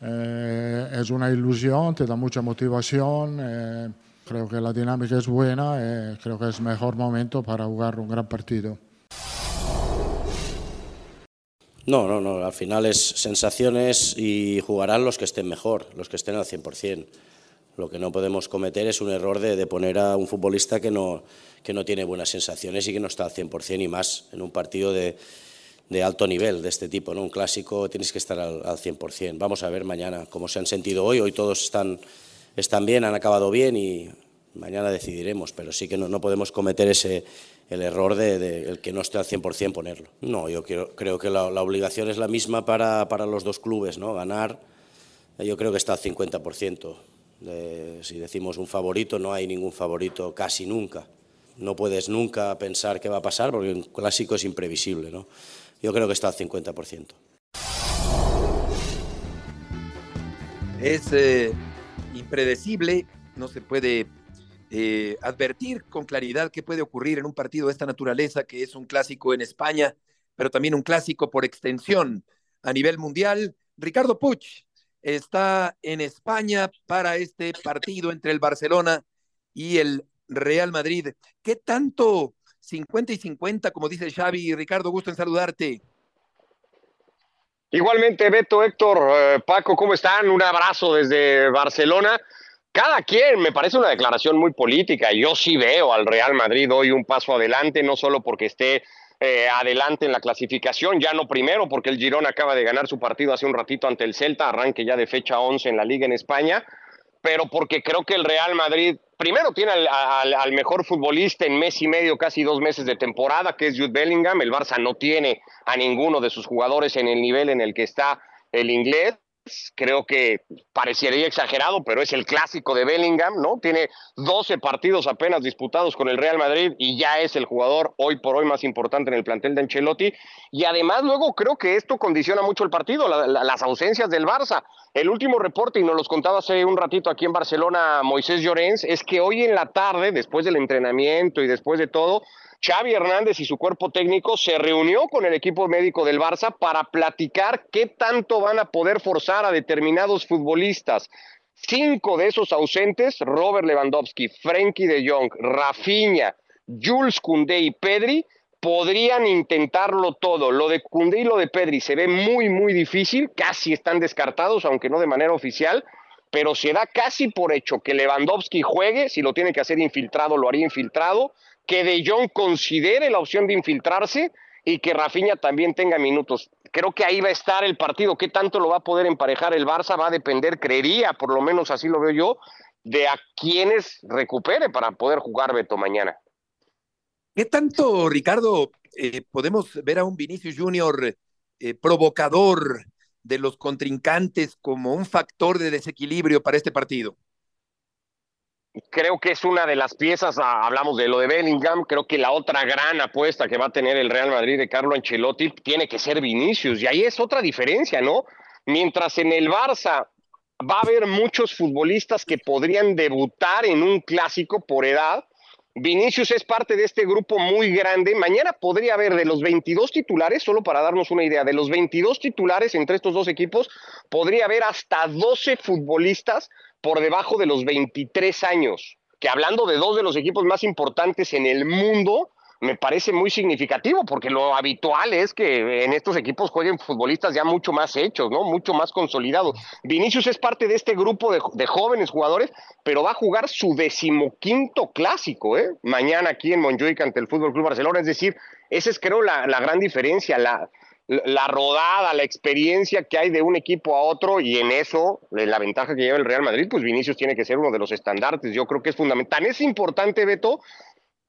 eh, es una ilusión, te da mucha motivación. Eh, creo que la dinámica es buena, eh, creo que es mejor momento para jugar un gran partido. No, no, no, al final es sensaciones y jugarán los que estén mejor, los que estén al 100%. Lo que no podemos cometer es un error de, de poner a un futbolista que no, que no tiene buenas sensaciones y que no está al 100% y más en un partido de, de alto nivel de este tipo, ¿no? Un clásico tienes que estar al, al 100%. Vamos a ver mañana cómo se han sentido hoy. Hoy todos están, están bien, han acabado bien y mañana decidiremos, pero sí que no, no podemos cometer ese, el error de, el que no esté al 100% ponerlo. No, yo creo, creo que la, la, obligación es la misma para, para los dos clubes, ¿no? Ganar, yo creo que está al 50%. De, si decimos un favorito, no hay ningún favorito casi nunca. No puedes nunca pensar qué va a pasar porque un clásico es imprevisible, ¿no? Yo creo que está al 50%. Es eh, impredecible, no se puede eh, advertir con claridad qué puede ocurrir en un partido de esta naturaleza, que es un clásico en España, pero también un clásico por extensión a nivel mundial. Ricardo Puch está en España para este partido entre el Barcelona y el Real Madrid. ¿Qué tanto 50 y 50, como dice Xavi? Ricardo, gusto en saludarte. Igualmente, Beto, Héctor, eh, Paco, ¿cómo están? Un abrazo desde Barcelona. Cada quien, me parece una declaración muy política. Yo sí veo al Real Madrid hoy un paso adelante, no solo porque esté eh, adelante en la clasificación, ya no primero, porque el Girón acaba de ganar su partido hace un ratito ante el Celta, arranque ya de fecha 11 en la liga en España, pero porque creo que el Real Madrid primero tiene al, mejor futbolista en mes y medio, casi dos meses de temporada, que es Jude Bellingham. El Barça no tiene a ninguno de sus jugadores en el nivel en el que está el inglés. Creo que parecería exagerado, pero es el clásico de Bellingham, ¿no? Tiene 12 partidos apenas disputados con el Real Madrid y ya es el jugador hoy por hoy más importante en el plantel de Ancelotti. Y además luego creo que esto condiciona mucho el partido, la, la, las ausencias del Barça. El último reporte, y nos los contaba hace un ratito aquí en Barcelona Moisés Llorens, es que hoy en la tarde, después del entrenamiento y después de todo, Xavi Hernández y su cuerpo técnico se reunió con el equipo médico del Barça para platicar qué tanto van a poder forzar a determinados futbolistas. Cinco de esos ausentes, Robert Lewandowski, Frenkie de Jong, Rafinha, Jules Koundé y Pedri, podrían intentarlo todo. Lo de Koundé y lo de Pedri se ve muy, muy difícil, casi están descartados, aunque no de manera oficial, pero se da casi por hecho que Lewandowski juegue, si lo tiene que hacer infiltrado, lo haría infiltrado, que De Jong considere la opción de infiltrarse y que Rafinha también tenga minutos. Creo que ahí va a estar el partido. ¿Qué tanto lo va a poder emparejar el Barça? Va a depender, creería, por lo menos así lo veo yo, de a quienes recupere para poder jugar Beto mañana. ¿Qué tanto, Ricardo, eh, podemos ver a un Vinicius Junior eh, provocador de los contrincantes como un factor de desequilibrio para este partido? creo que es una de las piezas, ah, hablamos de lo de Bellingham, creo que la otra gran apuesta que va a tener el Real Madrid de Carlo Ancelotti tiene que ser Vinicius, y ahí es otra diferencia, ¿no? Mientras en el Barça va a haber muchos futbolistas que podrían debutar en un clásico por edad, Vinicius es parte de este grupo muy grande. Mañana podría haber de los 22 titulares, solo para darnos una idea, de los 22 titulares entre estos dos equipos, podría haber hasta 12 futbolistas por debajo de los 23 años, que hablando de dos de los equipos más importantes en el mundo, me parece muy significativo, porque lo habitual es que en estos equipos jueguen futbolistas ya mucho más hechos, ¿no? Mucho más consolidados. Vinicius es parte de este grupo de, de jóvenes jugadores, pero va a jugar su decimoquinto clásico, ¿eh? Mañana aquí en Montjuic ante el Fútbol Club Barcelona. Es decir, esa es creo la, gran diferencia, la, la rodada, la experiencia que hay de un equipo a otro y en eso, la ventaja que lleva el Real Madrid, pues Vinicius tiene que ser uno de los estandartes. Yo creo que es fundamental. Es importante, Beto,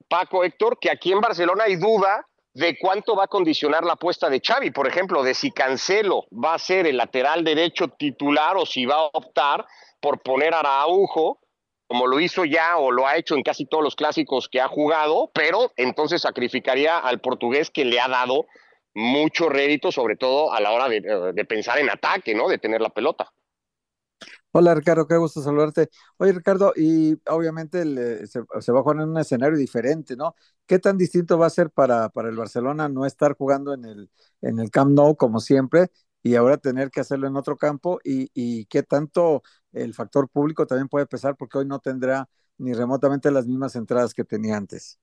Paco, Héctor, que aquí en Barcelona hay duda de cuánto va a condicionar la apuesta de Xavi, por ejemplo, de si Cancelo va a ser el lateral derecho titular o si va a optar por poner a Araujo, como lo hizo ya o lo ha hecho en casi todos los clásicos que ha jugado, pero entonces sacrificaría al portugués que le ha dado mucho rédito, sobre todo a la hora de, de, pensar en ataque, ¿no? De tener la pelota. Hola Ricardo, qué gusto saludarte. Oye Ricardo, y obviamente se, se, va a jugar en un escenario diferente, ¿no? ¿Qué tan distinto va a ser para, para el Barcelona no estar jugando en el, en el Camp Nou como siempre y ahora tener que hacerlo en otro campo? Y, y qué tanto el factor público también puede pesar porque hoy no tendrá ni remotamente las mismas entradas que tenía antes.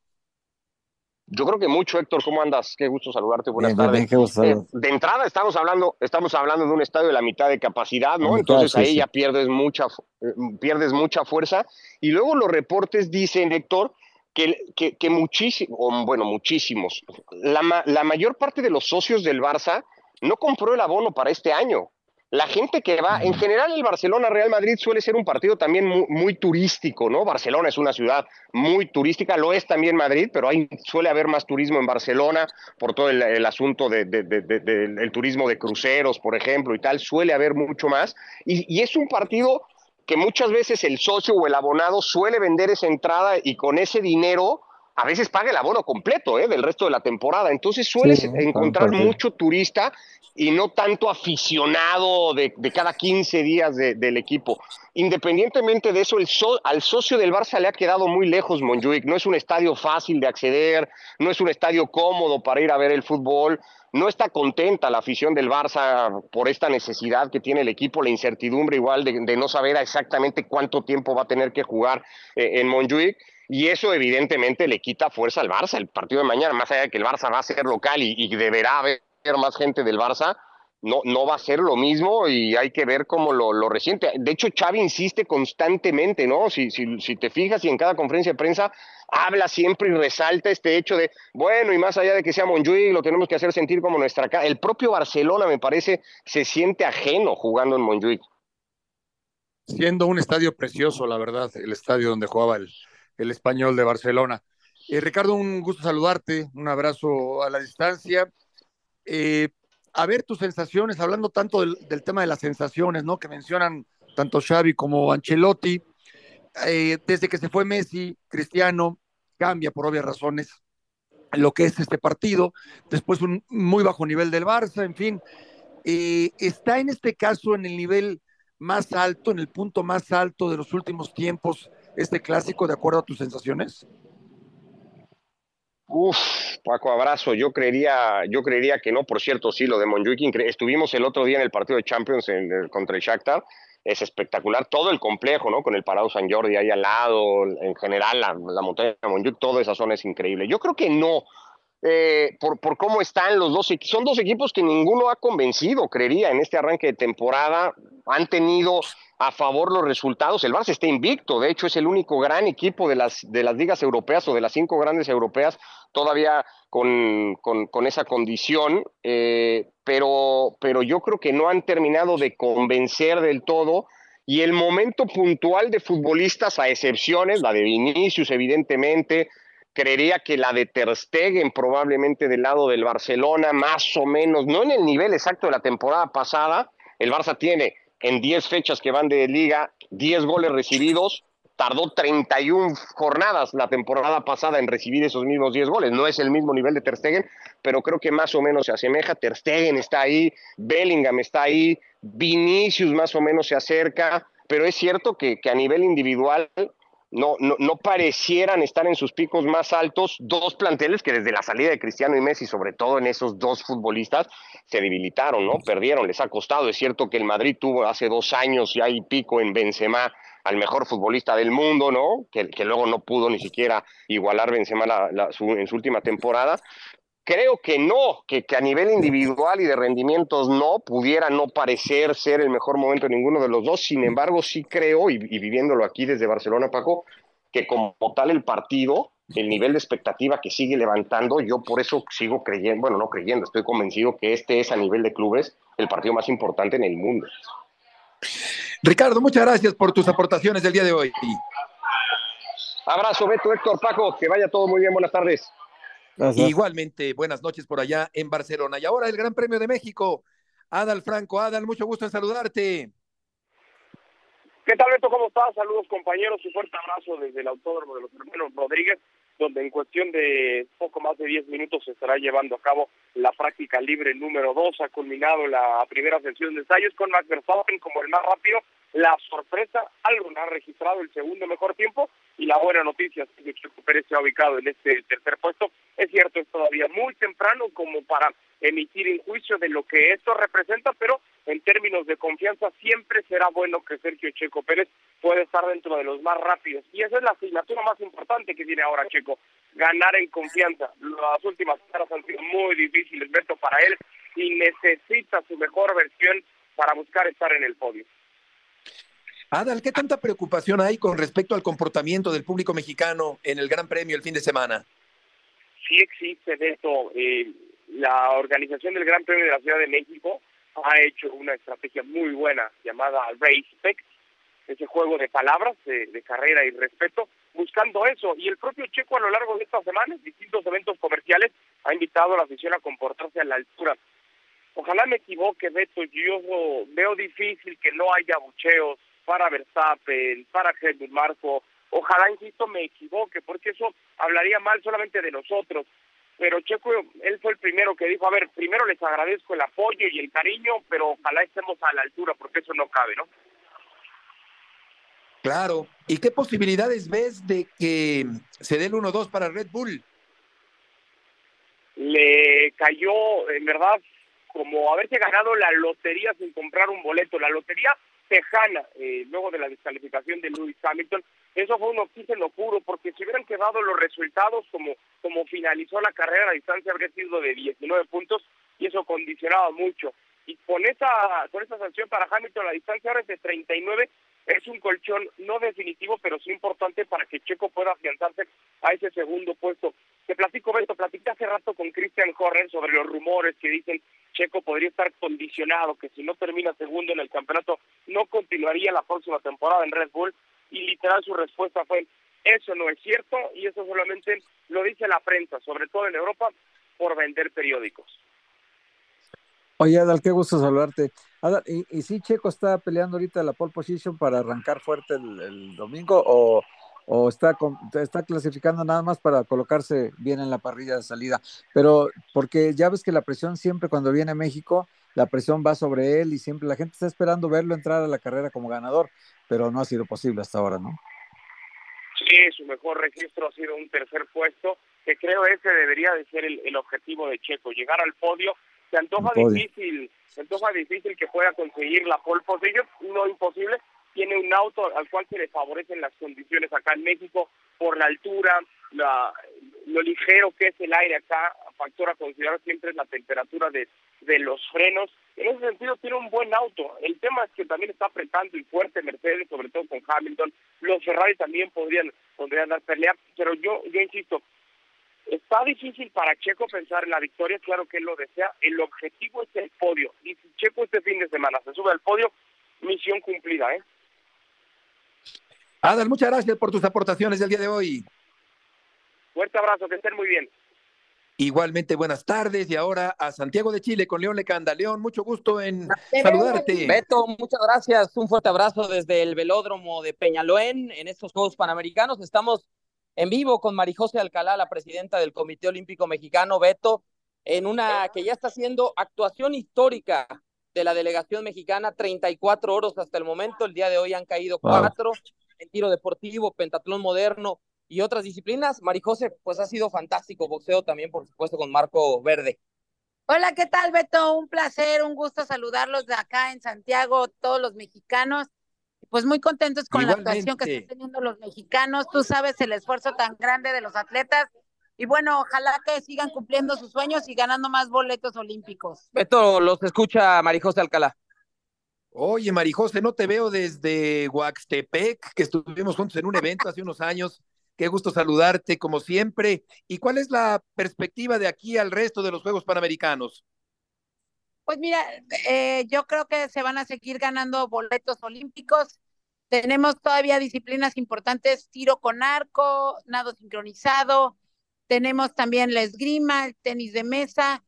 Yo creo que mucho, Héctor, ¿cómo andas? Qué gusto saludarte, buenas Bien, tardes. bien, Eh, de entrada estamos hablando, estamos hablando de un estadio de la mitad de capacidad, ¿no? Entonces sí, ahí sí. ya pierdes mucha, eh, pierdes mucha fuerza. Y luego los reportes dicen, Héctor, que, que, que muchísimos, bueno, muchísimos, la, ma- la mayor parte de los socios del Barça no compró el abono para este año. La gente que va, en general el Barcelona-Real Madrid suele ser un partido también muy, muy turístico, ¿no? Barcelona es una ciudad muy turística, lo es también Madrid, pero hay, suele haber más turismo en Barcelona por todo el, el asunto de- de- de- de- del el turismo de cruceros, por ejemplo, y tal, suele haber mucho más. Y, y es un partido que muchas veces el socio o el abonado suele vender esa entrada y con ese dinero a veces paga el abono completo ¿eh? del resto de la temporada. Entonces sueles Sí, encontrar mucho turista y no tanto aficionado de, de cada 15 días de- del equipo. Independientemente de eso, el so- al socio del Barça le ha quedado muy lejos Montjuic. No es un estadio fácil de acceder, no es un estadio cómodo para ir a ver el fútbol. No está contenta la afición del Barça por esta necesidad que tiene el equipo, la incertidumbre igual de, de no saber exactamente cuánto tiempo va a tener que jugar eh, en Montjuic. Y eso evidentemente le quita fuerza al Barça. El partido de mañana, más allá de que el Barça va a ser local y, deberá haber más gente del Barça, no, no va a ser lo mismo y hay que ver cómo lo, lo resiente. De hecho, Xavi insiste constantemente, ¿no? Si, si, si te fijas y en cada conferencia de prensa habla siempre y resalta este hecho de, bueno, y más allá de que sea Montjuic, lo tenemos que hacer sentir como nuestra casa. El propio Barcelona, me parece, se siente ajeno jugando en Montjuic. Siendo un estadio precioso, la verdad, el estadio donde jugaba el, el español de Barcelona. Eh, Ricardo, un gusto saludarte, un abrazo a la distancia. Eh, a ver tus sensaciones, hablando tanto del, tema de las sensaciones, ¿no? Que mencionan tanto Xavi como Ancelotti. Eh, desde que se fue Messi, Cristiano, cambia por obvias razones lo que es este partido. Después un muy bajo nivel del Barça, en fin. Eh, está en este caso en el nivel más alto, en el punto más alto de los últimos tiempos, este clásico, de acuerdo a tus sensaciones? Uf, Paco, abrazo. Yo creería, yo creería que no. Por cierto, sí, lo de Montjuic, incre- estuvimos el otro día en el partido de Champions en- en- contra el Shakhtar. Es espectacular todo el complejo, ¿no? Con el Parado San Jordi ahí al lado, en general la, montaña de Montjuic, toda esa zona es increíble. Yo creo que no. Eh, por, cómo están los dos, equi- son dos equipos que ninguno ha convencido, creería, en este arranque de temporada. Han tenido a favor los resultados. El Barça está invicto, de hecho es el único gran equipo de las, ligas europeas o de las cinco grandes europeas todavía con, esa condición, eh, pero yo creo que no han terminado de convencer del todo. Y el momento puntual de futbolistas, a excepciones, la de Vinicius, evidentemente, creería que la de Ter Stegen probablemente del lado del Barcelona, más o menos, no en el nivel exacto de la temporada pasada. El Barça tiene en 10 fechas que van de liga 10 goles recibidos. Tardó 31 jornadas la temporada pasada en recibir esos mismos 10 goles. No es el mismo nivel de Ter Stegen, pero creo que más o menos se asemeja. Ter Stegen está ahí, Bellingham está ahí, Vinicius más o menos se acerca, pero es cierto que, que a nivel individual no, no, no parecieran estar en sus picos más altos dos planteles que desde la salida de Cristiano y Messi, sobre todo en esos dos futbolistas, se debilitaron, ¿no? Perdieron, les ha costado. Es cierto que el Madrid tuvo hace dos años ya y pico en Benzema al mejor futbolista del mundo, ¿no? Que, luego no pudo ni siquiera igualar Benzema en su última temporada. Creo que no, que, que, a nivel individual y de rendimientos no, pudiera no parecer ser el mejor momento de ninguno de los dos. Sin embargo, sí creo, y, y viviéndolo aquí desde Barcelona, Paco, que como tal el partido, el nivel de expectativa que sigue levantando, yo por eso sigo creyendo, bueno, no creyendo, estoy convencido que este es a nivel de clubes el partido más importante en el mundo. Ricardo, muchas gracias por tus aportaciones del día de hoy. Abrazo, Beto, Héctor, Paco, que vaya todo muy bien, buenas tardes. Gracias. Igualmente, buenas noches por allá en Barcelona. Y ahora el Gran Premio de México. Adal Franco, Adal, mucho gusto en saludarte. ¿Qué tal, Beto? ¿Cómo estás? Saludos, compañeros. Un fuerte abrazo desde el Autódromo de los Hermanos Rodríguez, donde en cuestión de poco más de 10 minutos se estará llevando a cabo la práctica libre número 2. Ha culminado la primera sesión de ensayos con Max Verstappen como el más rápido la sorpresa, algo ha registrado el segundo mejor tiempo y la buena noticia es que Checo Pérez se ha ubicado en este tercer puesto. Es cierto, es todavía muy temprano como para emitir un juicio de lo que esto representa, pero en términos de confianza siempre será bueno que Sergio Checo Pérez puede estar dentro de los más rápidos. Y esa es la asignatura más importante que tiene ahora Checo, ganar en confianza. Las últimas caras han sido muy difíciles, Beto, para él y necesita su mejor versión para buscar estar en el podio. Adal, ¿qué tanta preocupación hay con respecto al comportamiento del público mexicano en el Gran Premio el fin de semana? Sí existe, Beto. Eh, la organización del Gran Premio de la Ciudad de México ha hecho una estrategia muy buena llamada Race ese juego de palabras, de, carrera y respeto, buscando eso. Y el propio Checo a lo largo de estas semanas, distintos eventos comerciales, ha invitado a la afición a comportarse a la altura. Ojalá me equivoque, Beto, yo veo difícil que no haya bucheos para Verstappen, para Helmut Marco. Ojalá, insisto, me equivoque, porque eso hablaría mal solamente de nosotros. Pero Checo, él fue el primero que dijo, a ver, primero les agradezco el apoyo y el cariño, pero ojalá estemos a la altura, porque eso no cabe, ¿no? Claro. ¿Y qué posibilidades ves de que se dé el 1-2 para Red Bull? Le cayó, en verdad, como haberse ganado la lotería sin comprar un boleto. La lotería tejana, eh, luego de la descalificación de Lewis Hamilton, eso fue un oxígeno puro, porque si hubieran quedado los resultados como, como finalizó la carrera, la distancia habría sido de 19 puntos y eso condicionaba mucho. Y con esa, con esa sanción para Hamilton, la distancia ahora es de 39, es un colchón no definitivo, pero sí importante para que Checo pueda afianzarse a ese segundo puesto. Te platico, Beto, platicé hace rato con Christian Horner sobre los rumores que dicen Checo podría estar condicionado, que si no termina segundo en el campeonato, no continuaría la próxima temporada en Red Bull, y literal su respuesta fue, eso no es cierto, y eso solamente lo dice la prensa, sobre todo en Europa, por vender periódicos. Oye, Adal, qué gusto saludarte. Adal, ¿y, y si Checo está peleando ahorita la pole position para arrancar fuerte el, domingo o, está, está clasificando nada más para colocarse bien en la parrilla de salida? Pero porque ya ves que la presión siempre cuando viene México, la presión va sobre él y siempre la gente está esperando verlo entrar a la carrera como ganador, pero no ha sido posible hasta ahora, ¿no? Sí, su mejor registro ha sido un tercer puesto, que creo ese debería de ser el objetivo de Checo, llegar al podio se antoja difícil, se antoja difícil que pueda conseguir la pole position, no imposible, tiene un auto al cual se le favorecen las condiciones acá en México por la altura, la, lo ligero que es el aire acá, factor a considerar siempre es la temperatura de, de los frenos. En ese sentido tiene un buen auto. El tema es que también está apretando y fuerte Mercedes, sobre todo con Hamilton. Los Ferrari también podrían, podrían dar pelea, pero yo, yo insisto, Está difícil para Checo pensar en la victoria, claro que él lo desea. El objetivo es el podio. Y si Checo este fin de semana se sube al podio, misión cumplida, ¿eh? Adal, muchas gracias por tus aportaciones del día de hoy. Fuerte abrazo, que estén muy bien. Igualmente, buenas tardes. Y ahora a Santiago de Chile con León Lecanda. León, mucho gusto en saludarte. Beto, muchas gracias. Un fuerte abrazo desde el velódromo de Peñaloén en estos Juegos Panamericanos. Estamos en vivo con Marijose Alcalá, la presidenta del Comité Olímpico Mexicano, Beto, en una que ya está haciendo actuación histórica de la delegación mexicana, 34 oros hasta el momento, el día de hoy han caído cuatro en tiro deportivo, pentatlón moderno y otras disciplinas. Marijose, pues ha sido fantástico, boxeo también, por supuesto, con Marco Verde. Hola, ¿qué tal, Beto? Un placer, un gusto saludarlos de acá en Santiago, todos los mexicanos pues muy contentos con la actuación que están teniendo los mexicanos. Tú sabes el esfuerzo tan grande de los atletas. Y bueno, ojalá que sigan cumpliendo sus sueños y ganando más boletos olímpicos. Beto, los escucha Marijose Alcalá. Oye, Marijose, no te veo desde Huaxtepec, que estuvimos juntos en un evento hace unos años. Qué gusto saludarte, como siempre. ¿Y cuál es la perspectiva de aquí al resto de los Juegos Panamericanos? Pues mira, eh, yo creo que se van a seguir ganando boletos olímpicos. Tenemos todavía disciplinas importantes, tiro con arco, nado sincronizado, tenemos también la esgrima, el tenis de mesa,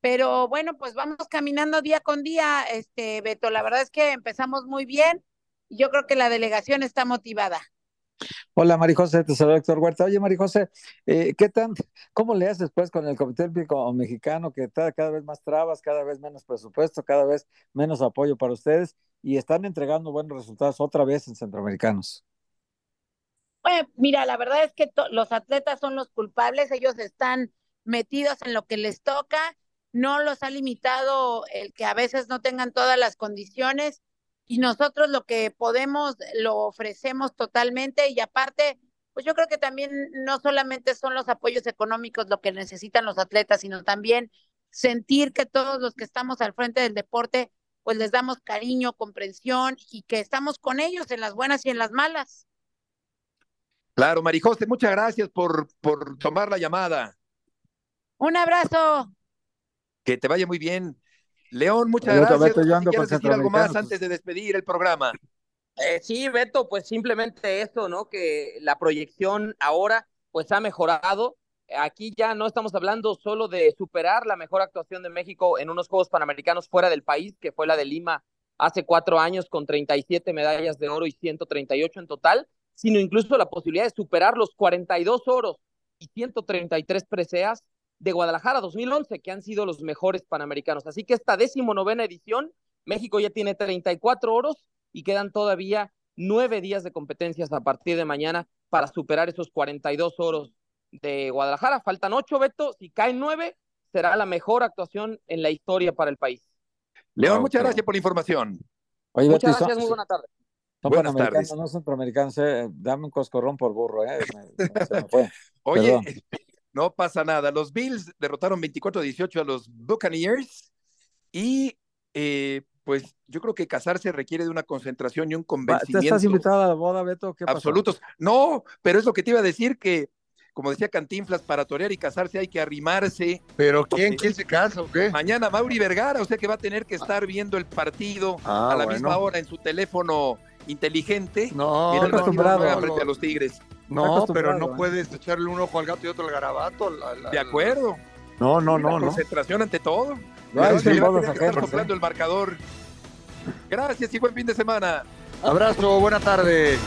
pero bueno, pues vamos caminando día con día, este Beto, la verdad es que empezamos muy bien yo creo que la delegación está motivada. Hola, Marijose, te saluda Héctor Huerta. Oye, Marijose, eh, ¿qué tan, cómo le haces pues con el Comité Olímpico Mexicano que está cada vez más trabas, cada vez menos presupuesto, cada vez menos apoyo para ustedes y están entregando buenos resultados otra vez en centroamericanos? Bueno, mira, la verdad es que los atletas son los culpables, ellos están metidos en lo que les toca, no los ha limitado el que a veces no tengan todas las condiciones y nosotros lo que podemos lo ofrecemos totalmente y aparte, pues yo creo que también no solamente son los apoyos económicos lo que necesitan los atletas, sino también sentir que todos los que estamos al frente del deporte, pues les damos cariño, comprensión y que estamos con ellos en las buenas y en las malas. Claro, Marijose, muchas gracias por, por tomar la llamada. Un abrazo. Que te vaya muy bien. León, muchas gracias. Beto, ¿Quieres decir algo más antes de despedir el programa? Eh, sí, Beto, pues simplemente esto, ¿no? Que la proyección ahora pues ha mejorado. Aquí ya no estamos hablando solo de superar la mejor actuación de México en unos Juegos Panamericanos fuera del país, que fue la de Lima hace cuatro años con 37 medallas de oro y 138 en total, sino incluso la posibilidad de superar los 42 oros y 133 preseas de Guadalajara 2011, que han sido los mejores panamericanos. Así que esta decimonovena edición, México ya tiene 34 oros y quedan todavía nueve días de competencias a partir de mañana para superar esos 42 oros de Guadalajara. Faltan ocho, Beto. Si caen nueve, será la mejor actuación en la historia para el país. León, muchas gracias por la información. muchas gracias, muy buena tarde. No Buenas tardes. No centroamericanos, eh, dame un coscorrón por burro, eh. Oye, no pasa nada. Los Bills derrotaron 24-18 a los Buccaneers y eh, pues yo creo que casarse requiere de una concentración y un convencimiento. ¿Te estás invitado a la boda, Beto? ¿Qué Absolutos. No, pero es lo que te iba a decir que, como decía Cantinflas, para torear y casarse hay que arrimarse. ¿Pero quién, quién se casa o qué? Mañana Mauri Vergara, o sea que va a tener que estar viendo el partido ah, a la misma hora en su teléfono inteligente. No, no, acostumbrado. frente a los Tigres. No, pero no puedes echarle un ojo al gato y otro al garabato. de acuerdo. No, no, no, no. Concentración ante todo. No, es el el marcador. Gracias y buen fin de semana. Abrazo, buena tarde.